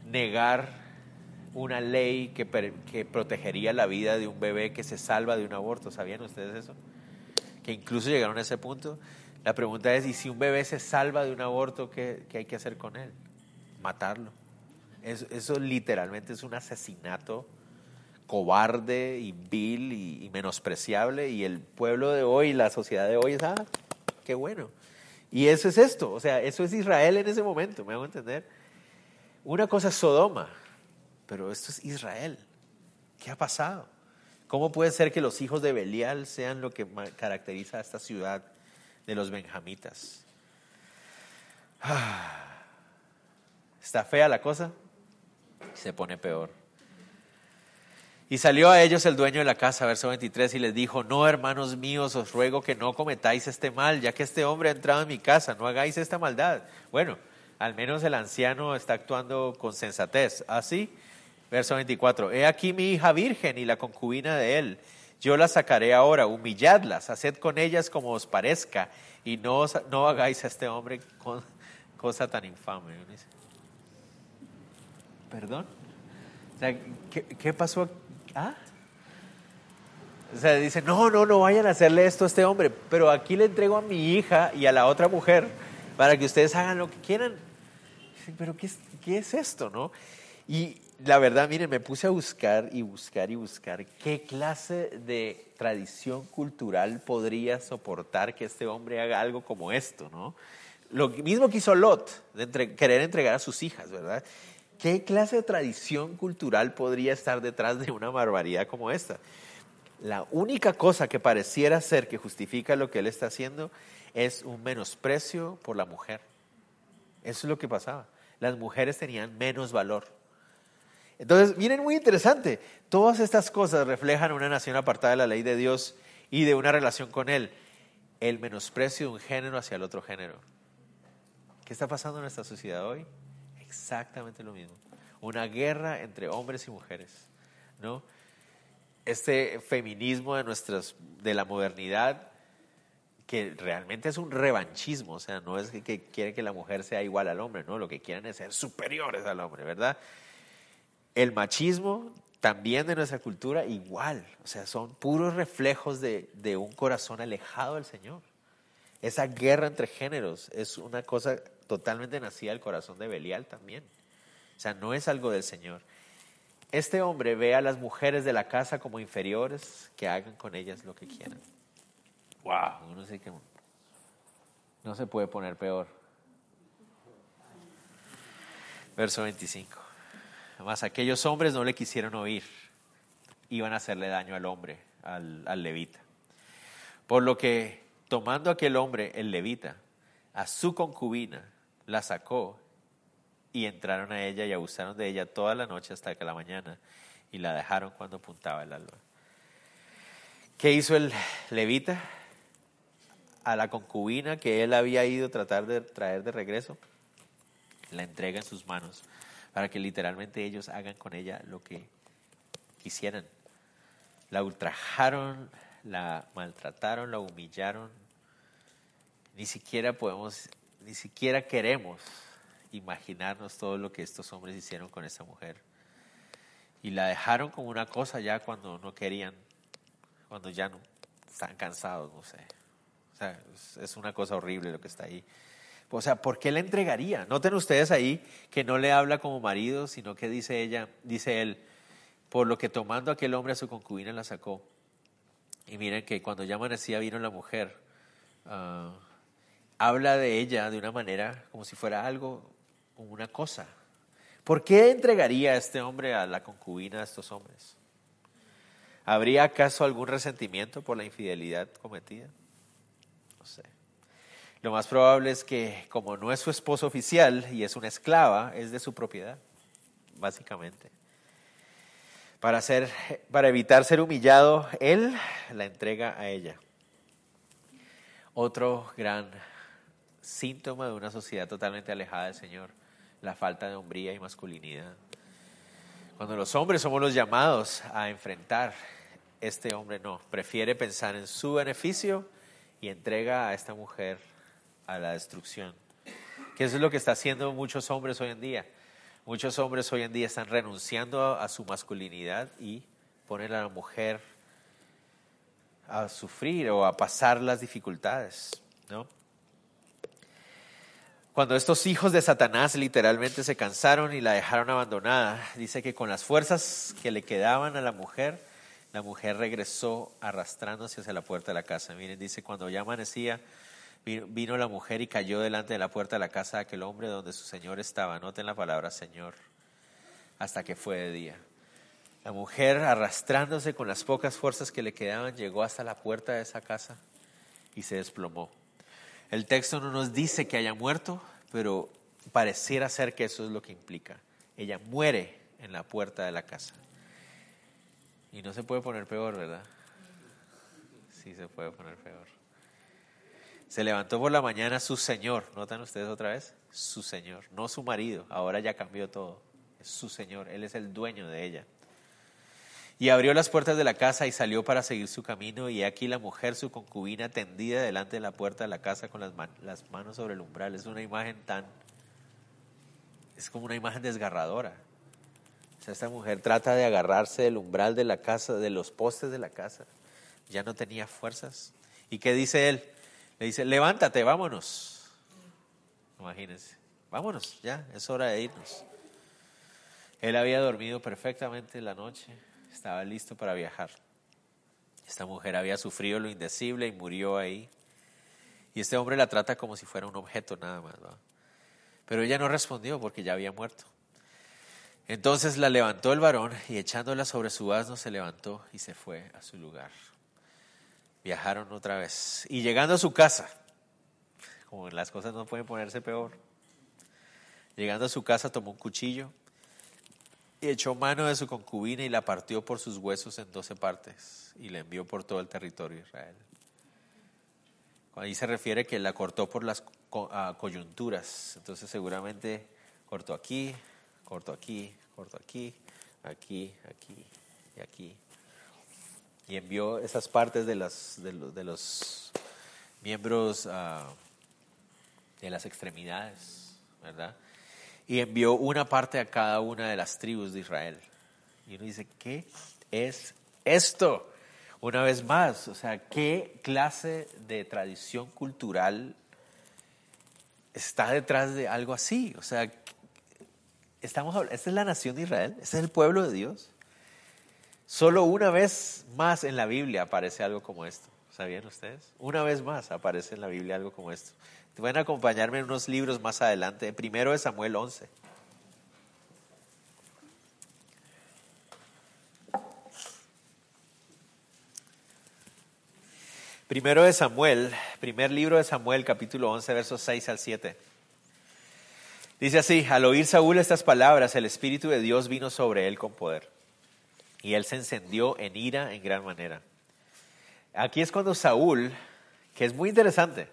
Negar una ley que, que, protegería la vida de un bebé que se salva de un aborto. ¿Sabían ustedes eso? Que incluso llegaron a ese punto. La pregunta es, ¿y si un bebé se salva de un aborto, qué, qué hay que hacer con él? Matarlo. Eso, literalmente es un asesinato cobarde y vil y, y, menospreciable. Y el pueblo de hoy, la sociedad de hoy es, ah, qué bueno. Y eso es esto, o sea, eso es Israel en ese momento, me hago entender. Una cosa es Sodoma, pero esto es Israel. ¿Qué ha pasado? ¿Cómo puede ser que los hijos de Belial sean lo que caracteriza a esta ciudad de los benjamitas? ¿Está fea la cosa? Se pone peor. Y salió a ellos el dueño de la casa, verso 23, y les dijo, no, hermanos míos, os ruego que no cometáis este mal, ya que este hombre ha entrado en mi casa, no hagáis esta maldad. Bueno, al menos el anciano está actuando con sensatez. Así, Verso 24. He aquí mi hija virgen y la concubina de él. Yo la sacaré ahora, humilladlas, haced con ellas como os parezca y no, no hagáis a este hombre con, cosa tan infame. perdón. O sea, ¿qué, qué pasó? ¿Ah? O sea, dice, no, no, no vayan a hacerle esto a este hombre, pero aquí le entrego a mi hija y a la otra mujer para que ustedes hagan lo que quieran. Pero ¿qué qué es esto, no? Y la verdad, miren, me puse a buscar y buscar y buscar qué clase de tradición cultural podría soportar que este hombre haga algo como esto, ¿no? Lo mismo que hizo Lot, de querer entregar a sus hijas, ¿verdad? ¿Qué clase de tradición cultural podría estar detrás de una barbaridad como esta? La única cosa que pareciera ser que justifica lo que él está haciendo es un menosprecio por la mujer. Eso es lo que pasaba. Las mujeres tenían menos valor. Entonces, miren, muy interesante. Todas estas cosas reflejan una nación apartada de la ley de Dios y de una relación con Él. El menosprecio de un género hacia el otro género. ¿Qué está pasando en nuestra sociedad hoy? Exactamente lo mismo. Una guerra entre hombres y mujeres. ¿no? Este feminismo de, nuestras, de la modernidad que realmente es un revanchismo, o sea, no es que, que quieren que la mujer sea igual al hombre, no, lo que quieren es ser superiores al hombre, ¿verdad? El machismo también de nuestra cultura igual, o sea, son puros reflejos de, de un corazón alejado del Señor. Esa guerra entre géneros es una cosa totalmente nacida del corazón de Belial también. O sea, no es algo del Señor. Este hombre ve a las mujeres de la casa como inferiores, que hagan con ellas lo que quieran. Wow, no sé qué. No se puede poner peor. Verso 25. Además, aquellos hombres no le quisieron oír, iban a hacerle daño al hombre, al, levita. Por lo que, tomando aquel hombre, el levita, a su concubina, la sacó y entraron a ella y abusaron de ella toda la noche hasta que la mañana y la dejaron cuando apuntaba el alba. ¿Qué hizo el levita? A la concubina que él había ido tratar de traer de regreso, la entrega en sus manos para que literalmente ellos hagan con ella lo que quisieran. La ultrajaron, la maltrataron, la humillaron. Ni siquiera podemos, ni siquiera queremos imaginarnos todo lo que estos hombres hicieron con esa mujer. Y la dejaron como una cosa ya cuando no querían, cuando ya no están cansados, no sé. O sea, es una cosa horrible lo que está ahí. O sea, ¿por qué le entregaría? Noten ustedes ahí que no le habla como marido, sino que dice ella, dice él, por lo que tomando aquel hombre a su concubina la sacó. Y miren que cuando ya amanecía vino la mujer. Ah, habla de ella de una manera como si fuera algo, una cosa. ¿Por qué entregaría este hombre a la concubina de estos hombres? ¿Habría acaso algún resentimiento por la infidelidad cometida? No sé. Lo más probable es que como no es su esposo oficial y es una esclava, es de su propiedad, básicamente. Para, ser, para evitar ser humillado, él la entrega a ella. Otro gran síntoma de una sociedad totalmente alejada del Señor, la falta de hombría y masculinidad. Cuando los hombres somos los llamados a enfrentar, este hombre no, prefiere pensar en su beneficio y entrega a esta mujer a la destrucción. Que eso es lo que está haciendo muchos hombres hoy en día. Muchos hombres hoy en día están renunciando a, su masculinidad y ponen a la mujer a sufrir o a pasar las dificultades, ¿no? Cuando estos hijos de Satanás literalmente se cansaron y la dejaron abandonada, dice que con las fuerzas que le quedaban a la mujer, la mujer regresó arrastrándose hacia la puerta de la casa. Miren, dice, cuando ya amanecía, Vino la mujer y cayó delante de la puerta de la casa de aquel hombre donde su señor estaba. Noten la palabra señor, hasta que fue de día. La mujer, arrastrándose con las pocas fuerzas que le quedaban, llegó hasta la puerta de esa casa y se desplomó. El texto no nos dice que haya muerto, pero pareciera ser que eso es lo que implica. Ella muere en la puerta de la casa. Y no se puede poner peor, ¿verdad? Sí se puede poner peor. Se levantó por la mañana su Señor, ¿notan ustedes otra vez? Su Señor, no su marido, ahora ya cambió todo, su Señor, Él es el dueño de ella. Y abrió las puertas de la casa y salió para seguir su camino, y aquí la mujer, su concubina, tendida delante de la puerta de la casa con las, las manos sobre el umbral. Es una imagen tan... es como una imagen desgarradora. sea, esta mujer trata de agarrarse del umbral de la casa, de los postes de la casa. Ya no tenía fuerzas. ¿Y qué dice él? Le dice, levántate, vámonos. Imagínense, vámonos, ya, es hora de irnos. Él había dormido perfectamente la noche, estaba listo para viajar. Esta mujer había sufrido lo indecible y murió ahí. Y este hombre la trata como si fuera un objeto nada más. Pero ella no respondió porque ya había muerto. Entonces la levantó el varón y echándola sobre su asno se levantó y se fue a su lugar. Viajaron otra vez. Y llegando a su casa, como las cosas no pueden ponerse peor, llegando a su casa tomó un cuchillo y echó mano de su concubina y la partió por sus huesos en doce partes y la envió por todo el territorio de Israel. Ahí se refiere que la cortó por las ah, coyunturas, entonces seguramente cortó aquí, cortó aquí, cortó aquí, aquí, aquí y aquí. Y envió esas partes de, las, de, los, miembros ah, de las extremidades, ¿verdad? y envió una parte a cada una de las tribus de Israel. Y uno dice, ¿qué es esto? Una vez más, o sea, ¿qué clase de tradición cultural está detrás de algo así? O sea, estamos hablando, esta es la nación de Israel, este es el pueblo de Dios. Solo una vez más en la Biblia aparece algo como esto. ¿Sabían ustedes? Una vez más aparece en la Biblia algo como esto. Pueden acompañarme en unos libros más adelante. Primero es Samuel 11. Primero de Samuel, primer libro de Samuel, capítulo 11, versos 6 al 7. Dice así, al oír Saúl estas palabras, el Espíritu de Dios vino sobre él con poder, y él se encendió en ira en gran manera. Aquí es cuando Saúl, que es muy interesante,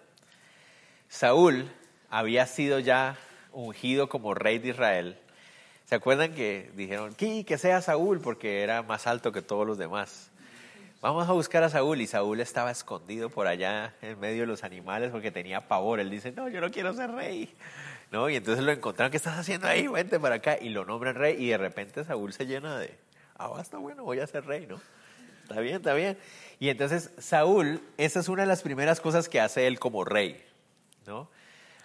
Saúl había sido ya ungido como rey de Israel. ¿Se acuerdan que dijeron, que sea Saúl porque era más alto que todos los demás? Vamos a buscar a Saúl y Saúl estaba escondido por allá en medio de los animales porque tenía pavor. Él dice, no, yo no quiero ser rey. ¿No? Y entonces lo encontraron, ¿qué estás haciendo ahí? Vente para acá. Y lo nombran rey y de repente Saúl se llena de, ah, está bueno, voy a ser rey, ¿no? Está bien, está bien. Y entonces Saúl, esa es una de las primeras cosas que hace él como rey. ¿no?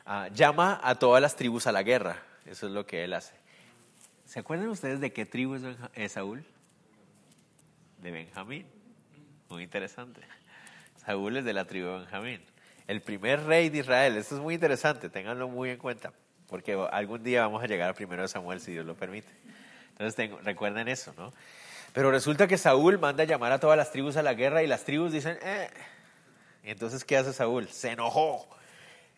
Ah, llama a todas las tribus a la guerra. Eso es lo que él hace. ¿Se acuerdan ustedes de qué tribu es Saúl? De Benjamín. Muy interesante. Saúl es de la tribu de Benjamín. El primer rey de Israel. Esto es muy interesante, ténganlo muy en cuenta, porque algún día vamos a llegar al primero de Samuel, si Dios lo permite. Entonces recuerden eso, ¿no? Pero resulta que Saúl manda a llamar a todas las tribus a la guerra y las tribus dicen, eh. Y entonces, ¿qué hace Saúl? Se enojó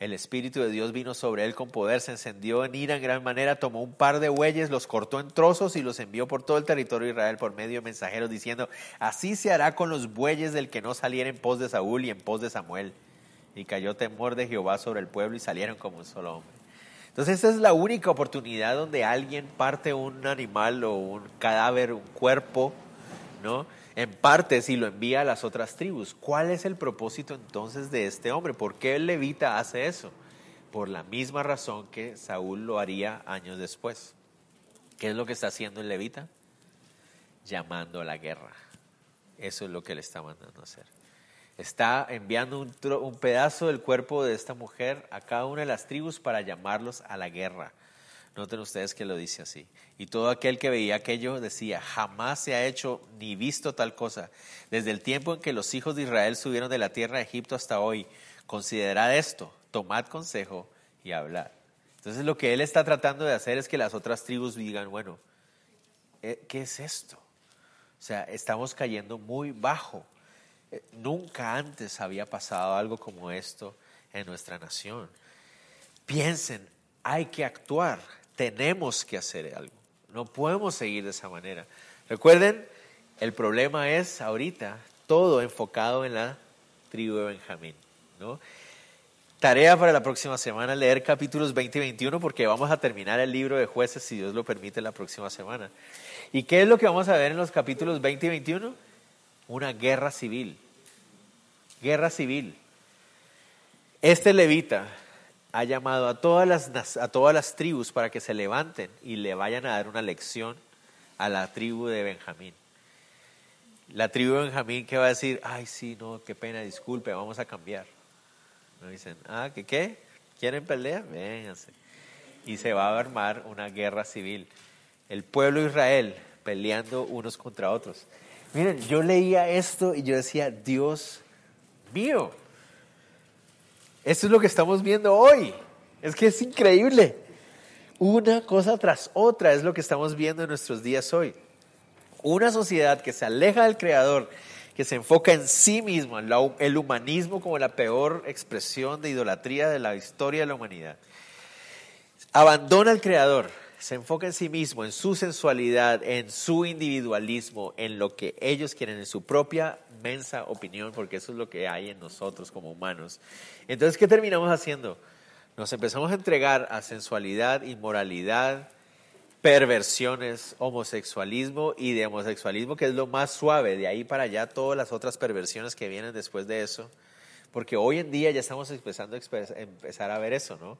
el Espíritu de Dios vino sobre él con poder, se encendió en ira en gran manera, tomó un par de bueyes, los cortó en trozos y los envió por todo el territorio de Israel por medio de mensajeros, diciendo, así se hará con los bueyes del que no saliera en pos de Saúl y en pos de Samuel. Y cayó temor de Jehová sobre el pueblo y salieron como un solo hombre. Entonces esta es la única oportunidad donde alguien parte un animal o un cadáver, un cuerpo, ¿no? en parte si lo envía a las otras tribus. ¿Cuál es el propósito entonces de este hombre? ¿Por qué el levita hace eso? Por la misma razón que Saúl lo haría años después. ¿Qué es lo que está haciendo el levita? Llamando a la guerra. Eso es lo que le está mandando a hacer. Está enviando un, pedazo del cuerpo de esta mujer a cada una de las tribus para llamarlos a la guerra Noten ustedes que lo dice así. Y todo aquel que veía aquello decía, jamás se ha hecho ni visto tal cosa. Desde el tiempo en que los hijos de Israel subieron de la tierra de Egipto hasta hoy, considerad esto, tomad consejo y hablad. Entonces lo que él está tratando de hacer es que las otras tribus digan, bueno, eh, ¿qué es esto? O sea, estamos cayendo muy bajo. Nunca antes había pasado algo como esto en nuestra nación. Piensen, hay que actuar tenemos que hacer algo. No podemos seguir de esa manera. Recuerden, el problema es ahorita todo enfocado en la tribu de Benjamín. ¿no? Tarea para la próxima semana, leer capítulos 20 y 21 porque vamos a terminar el libro de jueces, si Dios lo permite, la próxima semana. ¿Y qué es lo que vamos a ver en los capítulos 20 y 21? Una guerra civil. Guerra civil. Este levita ha llamado a todas, las, a todas las tribus para que se levanten y le vayan a dar una lección a la tribu de Benjamín. La tribu de Benjamín que va a decir, ay, sí, no, qué pena, disculpe, vamos a cambiar. No dicen, ah, ¿qué qué? ¿Quieren pelear? Vénganse. Y se va a armar una guerra civil. El pueblo de Israel peleando unos contra otros. Miren, yo leía esto y yo decía, Dios mío, esto es lo que estamos viendo hoy. Es que es increíble. Una cosa tras otra es lo que estamos viendo en nuestros días hoy. Una sociedad que se aleja del Creador, que se enfoca en sí mismo, en el humanismo como la peor expresión de idolatría de la historia de la humanidad. Abandona al Creador, se enfoca en sí mismo, en su sensualidad, en su individualismo, en lo que ellos quieren, en su propia mensa opinión, porque eso es lo que hay en nosotros como humanos. Entonces, ¿qué terminamos haciendo? Nos empezamos a entregar a sensualidad, inmoralidad, perversiones, homosexualismo y de homosexualismo, que es lo más suave, de ahí para allá todas las otras perversiones que vienen después de eso, porque hoy en día ya estamos empezando a empezar a ver eso, ¿no?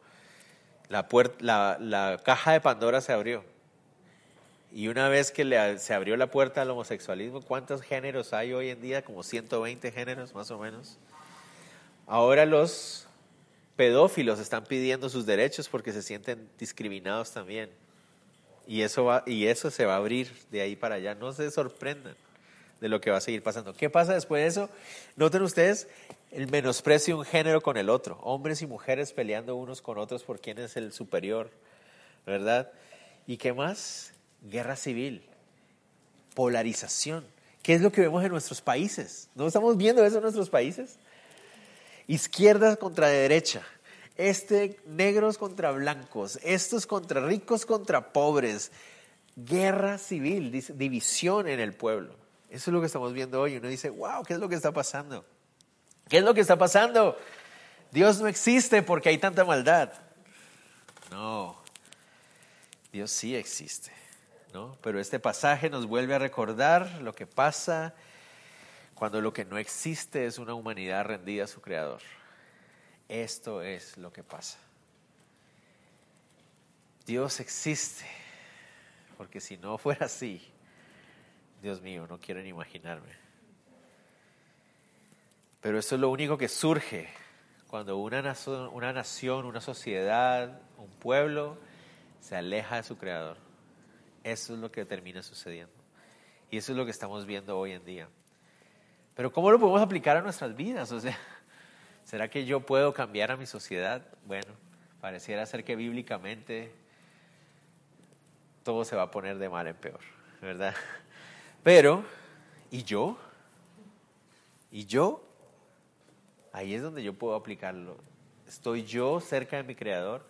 La, puerta, la, caja de Pandora se abrió. Y una vez que se abrió la puerta al homosexualismo, ¿cuántos géneros hay hoy en día? Como 120 géneros más o menos. Ahora los pedófilos están pidiendo sus derechos porque se sienten discriminados también. Y eso, va, y eso se va a abrir de ahí para allá. No se sorprendan de lo que va a seguir pasando. ¿Qué pasa después de eso? Noten ustedes el menosprecio de un género con el otro. Hombres y mujeres peleando unos con otros por quién es el superior, ¿verdad? ¿Y qué más? Guerra civil, polarización. ¿Qué es lo que vemos en nuestros países? ¿No estamos viendo eso en nuestros países? Izquierda contra derecha, este negros contra blancos, estos contra ricos contra pobres, guerra civil, división en el pueblo. Eso es lo que estamos viendo hoy. Uno dice, wow, ¿qué es lo que está pasando? ¿Qué es lo que está pasando? Dios no existe porque hay tanta maldad. No, Dios sí existe, ¿no? Pero este pasaje nos vuelve a recordar lo que pasa cuando lo que no existe es una humanidad rendida a su Creador. Esto es lo que pasa. Dios existe, porque si no fuera así, Dios mío, no quiero ni imaginarme. Pero eso es lo único que surge cuando una nación, una, nación, una sociedad, un pueblo se aleja de su creador. Eso es lo que termina sucediendo. Y eso es lo que estamos viendo hoy en día. Pero ¿cómo lo podemos aplicar a nuestras vidas? O sea, ¿Será que yo puedo cambiar a mi sociedad? Bueno, pareciera ser que bíblicamente todo se va a poner de mal en peor, ¿verdad? Pero, ¿y yo? ¿Y yo? Ahí es donde yo puedo aplicarlo. ¿Estoy yo cerca de mi Creador?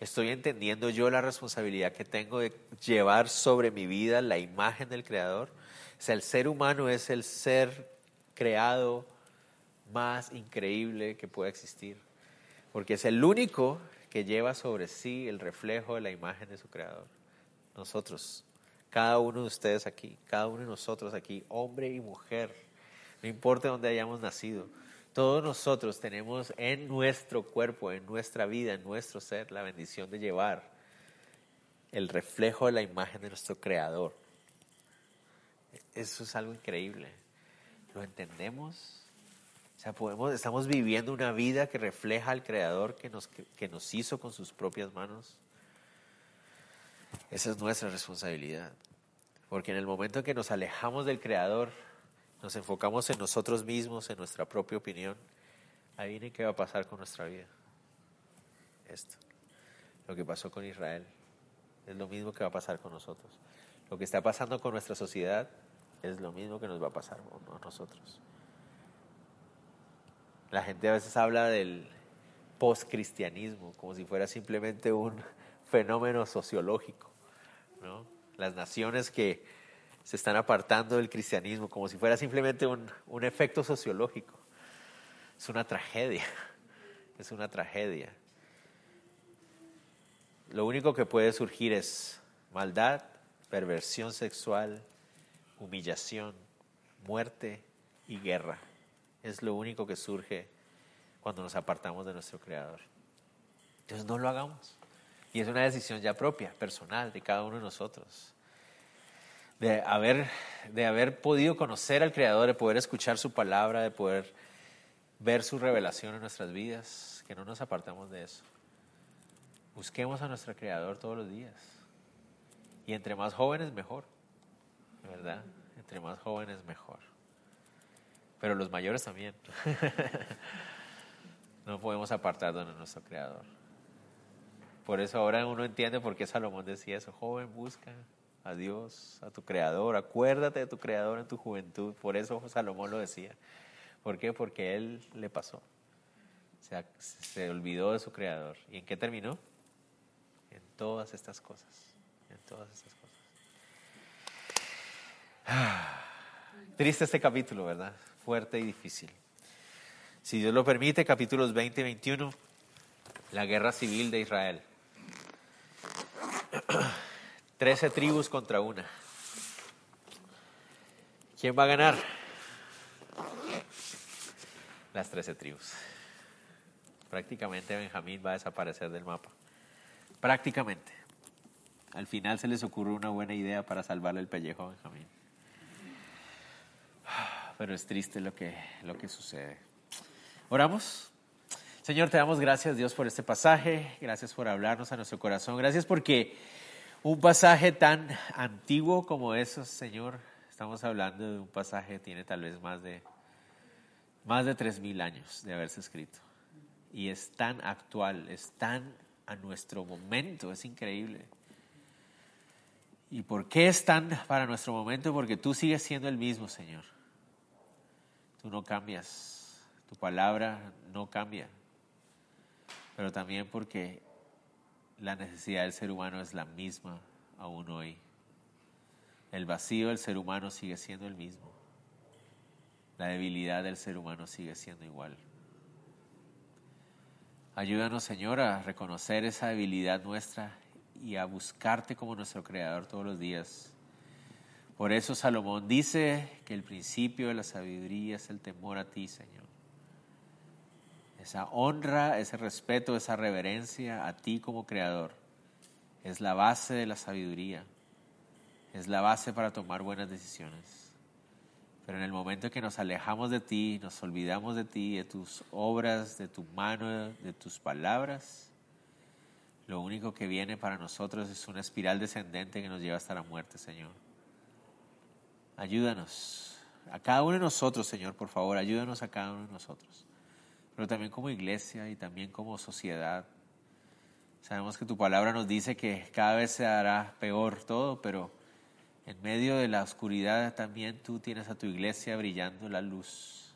¿Estoy entendiendo yo la responsabilidad que tengo de llevar sobre mi vida la imagen del Creador? O el ser humano es el ser creado más increíble que pueda existir, porque es el único que lleva sobre sí el reflejo de la imagen de su creador. Nosotros, cada uno de ustedes aquí, cada uno de nosotros aquí, hombre y mujer, no importa dónde hayamos nacido, todos nosotros tenemos en nuestro cuerpo, en nuestra vida, en nuestro ser, la bendición de llevar el reflejo de la imagen de nuestro creador. Eso es algo increíble. ¿Lo entendemos? O sea, podemos, estamos viviendo una vida que refleja al Creador que nos, que nos hizo con sus propias manos. Esa es nuestra responsabilidad. Porque en el momento en que nos alejamos del Creador, nos enfocamos en nosotros mismos, en nuestra propia opinión, ahí viene qué va a pasar con nuestra vida. Esto. Lo que pasó con Israel. Es lo mismo que va a pasar con nosotros. Lo que está pasando con nuestra sociedad es lo mismo que nos va a pasar con nosotros. La gente a veces habla del postcristianismo como si fuera simplemente un fenómeno sociológico. ¿no? Las naciones que se están apartando del cristianismo como si fuera simplemente un, un efecto sociológico. Es una tragedia, es una tragedia. Lo único que puede surgir es maldad, perversión sexual, humillación, muerte y guerra es lo único que surge cuando nos apartamos de nuestro Creador. Entonces no lo hagamos. Y es una decisión ya propia, personal, de cada uno de nosotros. De haber, de haber podido conocer al Creador, de poder escuchar su palabra, de poder ver su revelación en nuestras vidas, que no nos apartemos de eso. Busquemos a nuestro Creador todos los días. Y entre más jóvenes, mejor. ¿Verdad? Entre más jóvenes, mejor. Pero los mayores también. no podemos apartarnos de nuestro Creador. Por eso ahora uno entiende por qué Salomón decía eso. Joven, busca a Dios, a tu Creador. Acuérdate de tu Creador en tu juventud. Por eso Salomón lo decía. ¿Por qué? Porque él le pasó. Se, se olvidó de su Creador. ¿Y en qué terminó? En todas estas cosas. En todas estas cosas. Triste este capítulo, ¿verdad? Fuerte y difícil. Si Dios lo permite, capítulos 20 y 21, la guerra civil de Israel. Trece tribus contra una. ¿Quién va a ganar? Las trece tribus. Prácticamente Benjamín va a desaparecer del mapa. Prácticamente. Al final se les ocurre una buena idea para salvarle el pellejo a Benjamín. Pero es triste lo que, lo que sucede. Oramos. Señor, te damos gracias Dios por este pasaje. Gracias por hablarnos a nuestro corazón. Gracias porque un pasaje tan antiguo como eso, Señor, estamos hablando de un pasaje que tiene tal vez más de, más de 3.000 años de haberse escrito. Y es tan actual, es tan a nuestro momento, es increíble. ¿Y por qué es tan para nuestro momento? Porque tú sigues siendo el mismo, Señor. Tú no cambias, tu palabra no cambia. Pero también porque la necesidad del ser humano es la misma aún hoy. El vacío del ser humano sigue siendo el mismo. La debilidad del ser humano sigue siendo igual. Ayúdanos, Señor, a reconocer esa debilidad nuestra y a buscarte como nuestro Creador todos los días. Por eso Salomón dice que el principio de la sabiduría es el temor a ti, Señor. Esa honra, ese respeto, esa reverencia a ti como Creador es la base de la sabiduría, es la base para tomar buenas decisiones. Pero en el momento que nos alejamos de ti, nos olvidamos de ti, de tus obras, de tu mano, de tus palabras, lo único que viene para nosotros es una espiral descendente que nos lleva hasta la muerte, Señor. Ayúdanos, a cada uno de nosotros, Señor, por favor, ayúdanos a cada uno de nosotros. Pero también como iglesia y también como sociedad. Sabemos que tu palabra nos dice que cada vez se hará peor todo, pero en medio de la oscuridad también tú tienes a tu iglesia brillando la luz.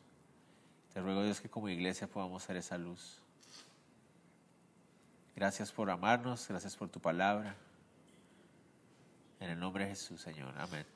Te ruego Dios que como iglesia podamos ser esa luz. Gracias por amarnos, gracias por tu palabra. En el nombre de Jesús, Señor. Amén.